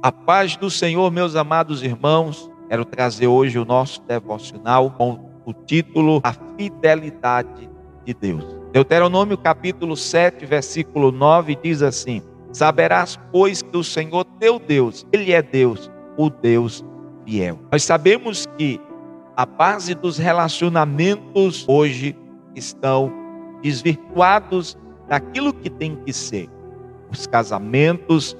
A paz do Senhor, meus amados irmãos. Quero trazer hoje o nosso devocional com o título A Fidelidade de Deus. Deuteronômio capítulo 7, versículo 9 diz assim: Saberás, pois, que o Senhor teu Deus, ele é Deus, o Deus fiel. Nós sabemos que a base dos relacionamentos hoje estão desvirtuados daquilo que tem que ser. Os casamentos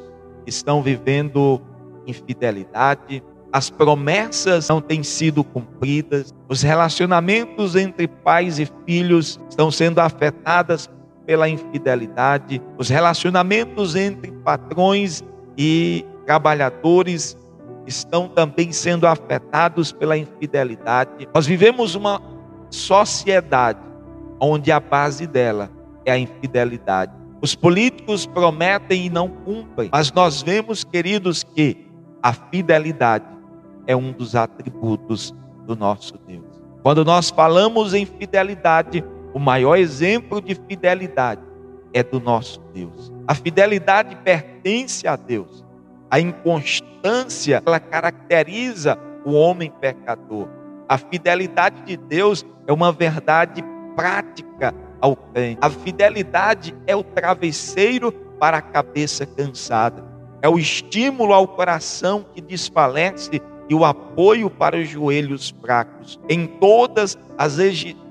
estão vivendo infidelidade, as promessas não têm sido cumpridas, os relacionamentos entre pais e filhos estão sendo afetados pela infidelidade, os relacionamentos entre patrões e trabalhadores estão também sendo afetados pela infidelidade. Nós vivemos uma sociedade onde a base dela é a infidelidade. Os políticos prometem e não cumprem, mas nós vemos, queridos, que a fidelidade é um dos atributos do nosso Deus. Quando nós falamos em fidelidade, o maior exemplo de fidelidade é do nosso Deus. A fidelidade pertence a Deus. A inconstância, ela caracteriza o homem pecador. A fidelidade de Deus é uma verdade prática ao. A fidelidade é o travesseiro para a cabeça cansada. É o estímulo ao coração que desfalece e o apoio para os joelhos fracos. Em todas as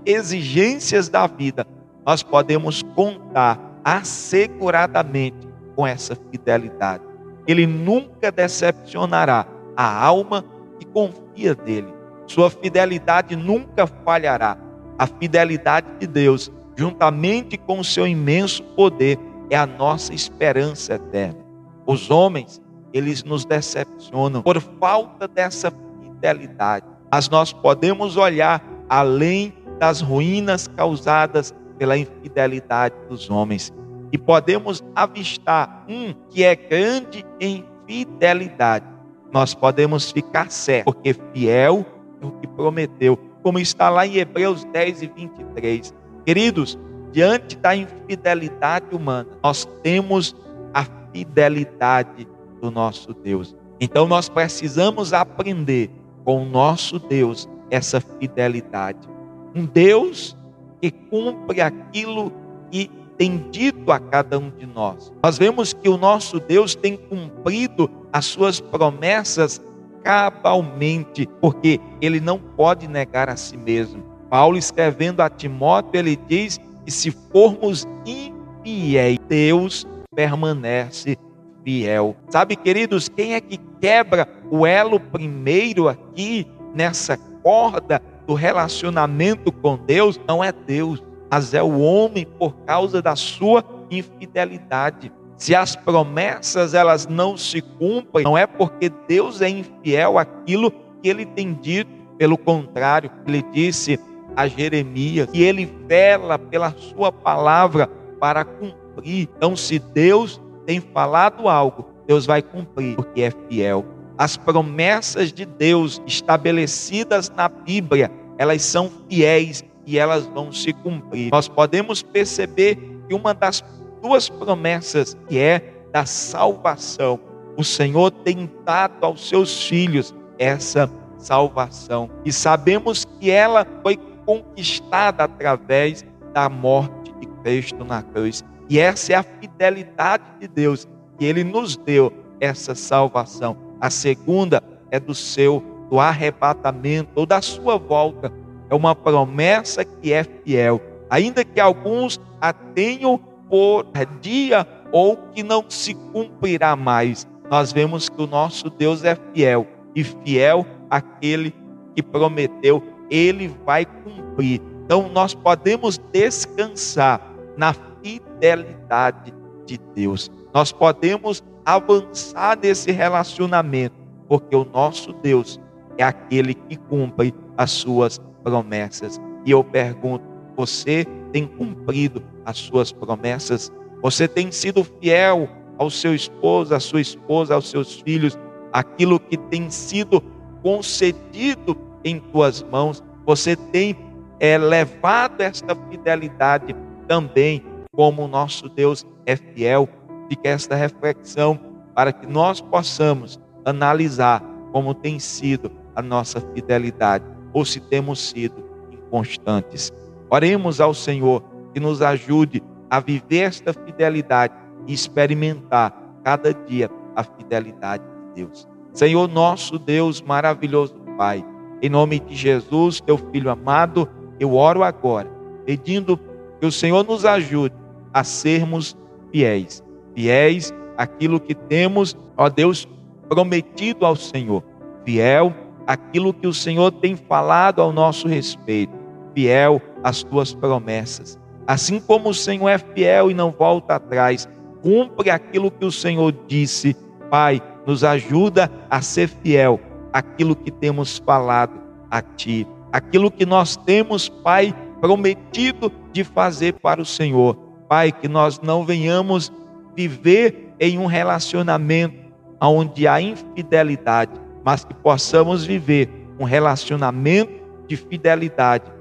exigências da vida, nós podemos contar asseguradamente com essa fidelidade. Ele nunca decepcionará a alma que confia nele. Sua fidelidade nunca falhará. A fidelidade de Deus juntamente com o seu imenso poder, é a nossa esperança eterna. Os homens, eles nos decepcionam por falta dessa fidelidade. Mas nós podemos olhar além das ruínas causadas pela infidelidade dos homens e podemos avistar um que é grande em fidelidade. Nós podemos ficar certos, porque fiel é o que prometeu, como está lá em Hebreus 10 e 23. Queridos, diante da infidelidade humana, nós temos a fidelidade do nosso Deus. Então nós precisamos aprender com o nosso Deus essa fidelidade. Um Deus que cumpre aquilo que tem dito a cada um de nós. Nós vemos que o nosso Deus tem cumprido as suas promessas cabalmente, porque ele não pode negar a si mesmo. Paulo escrevendo a Timóteo, ele diz que se formos infiéis, Deus permanece fiel. Sabe, queridos, quem é que quebra o elo primeiro aqui nessa corda do relacionamento com Deus? Não é Deus, mas é o homem por causa da sua infidelidade. Se as promessas elas não se cumprem, não é porque Deus é infiel àquilo que ele tem dito, pelo contrário, ele disse: a Jeremias, e ele vela pela sua palavra para cumprir. Então, se Deus tem falado algo, Deus vai cumprir, porque é fiel. As promessas de Deus estabelecidas na Bíblia, elas são fiéis e elas vão se cumprir. Nós podemos perceber que uma das duas promessas, que é da salvação, o Senhor tem dado aos seus filhos essa salvação. E sabemos que ela foi conquistada através da morte de Cristo na cruz. E essa é a fidelidade de Deus, que ele nos deu essa salvação. A segunda é do seu do arrebatamento ou da sua volta. É uma promessa que é fiel, ainda que alguns a tenham por dia ou que não se cumprirá mais. Nós vemos que o nosso Deus é fiel e fiel aquele que prometeu ele vai cumprir. Então nós podemos descansar na fidelidade de Deus. Nós podemos avançar nesse relacionamento, porque o nosso Deus é aquele que cumpre as suas promessas. E eu pergunto: você tem cumprido as suas promessas? Você tem sido fiel ao seu esposo, à sua esposa, aos seus filhos, aquilo que tem sido concedido em tuas mãos. Você tem é, levado esta fidelidade também, como o nosso Deus é fiel. Fica esta reflexão para que nós possamos analisar como tem sido a nossa fidelidade ou se temos sido inconstantes. Oremos ao Senhor que nos ajude a viver esta fidelidade e experimentar cada dia a fidelidade de Deus. Senhor, nosso Deus maravilhoso Pai, em nome de Jesus, teu filho amado, eu oro agora, pedindo que o Senhor nos ajude a sermos fiéis, fiéis àquilo que temos, ó Deus, prometido ao Senhor, fiel àquilo que o Senhor tem falado ao nosso respeito, fiel às tuas promessas. Assim como o Senhor é fiel e não volta atrás, cumpre aquilo que o Senhor disse. Pai, nos ajuda a ser fiel àquilo que temos falado a Ti, aquilo que nós temos, Pai, prometido de fazer para o Senhor. Pai, que nós não venhamos viver em um relacionamento onde há infidelidade, mas que possamos viver um relacionamento de fidelidade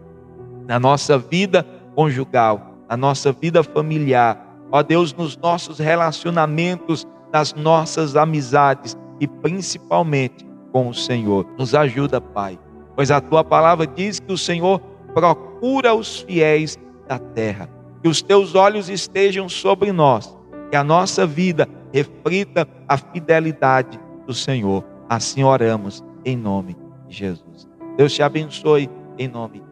na nossa vida conjugal, na nossa vida familiar, ó Deus, nos nossos relacionamentos, nas nossas amizades e principalmente com o Senhor. Nos ajuda, Pai, pois a tua palavra diz que o Senhor procura os fiéis da terra. Que os teus olhos estejam sobre nós, que a nossa vida reflita a fidelidade do Senhor. Assim oramos em nome de Jesus. Deus te abençoe em nome de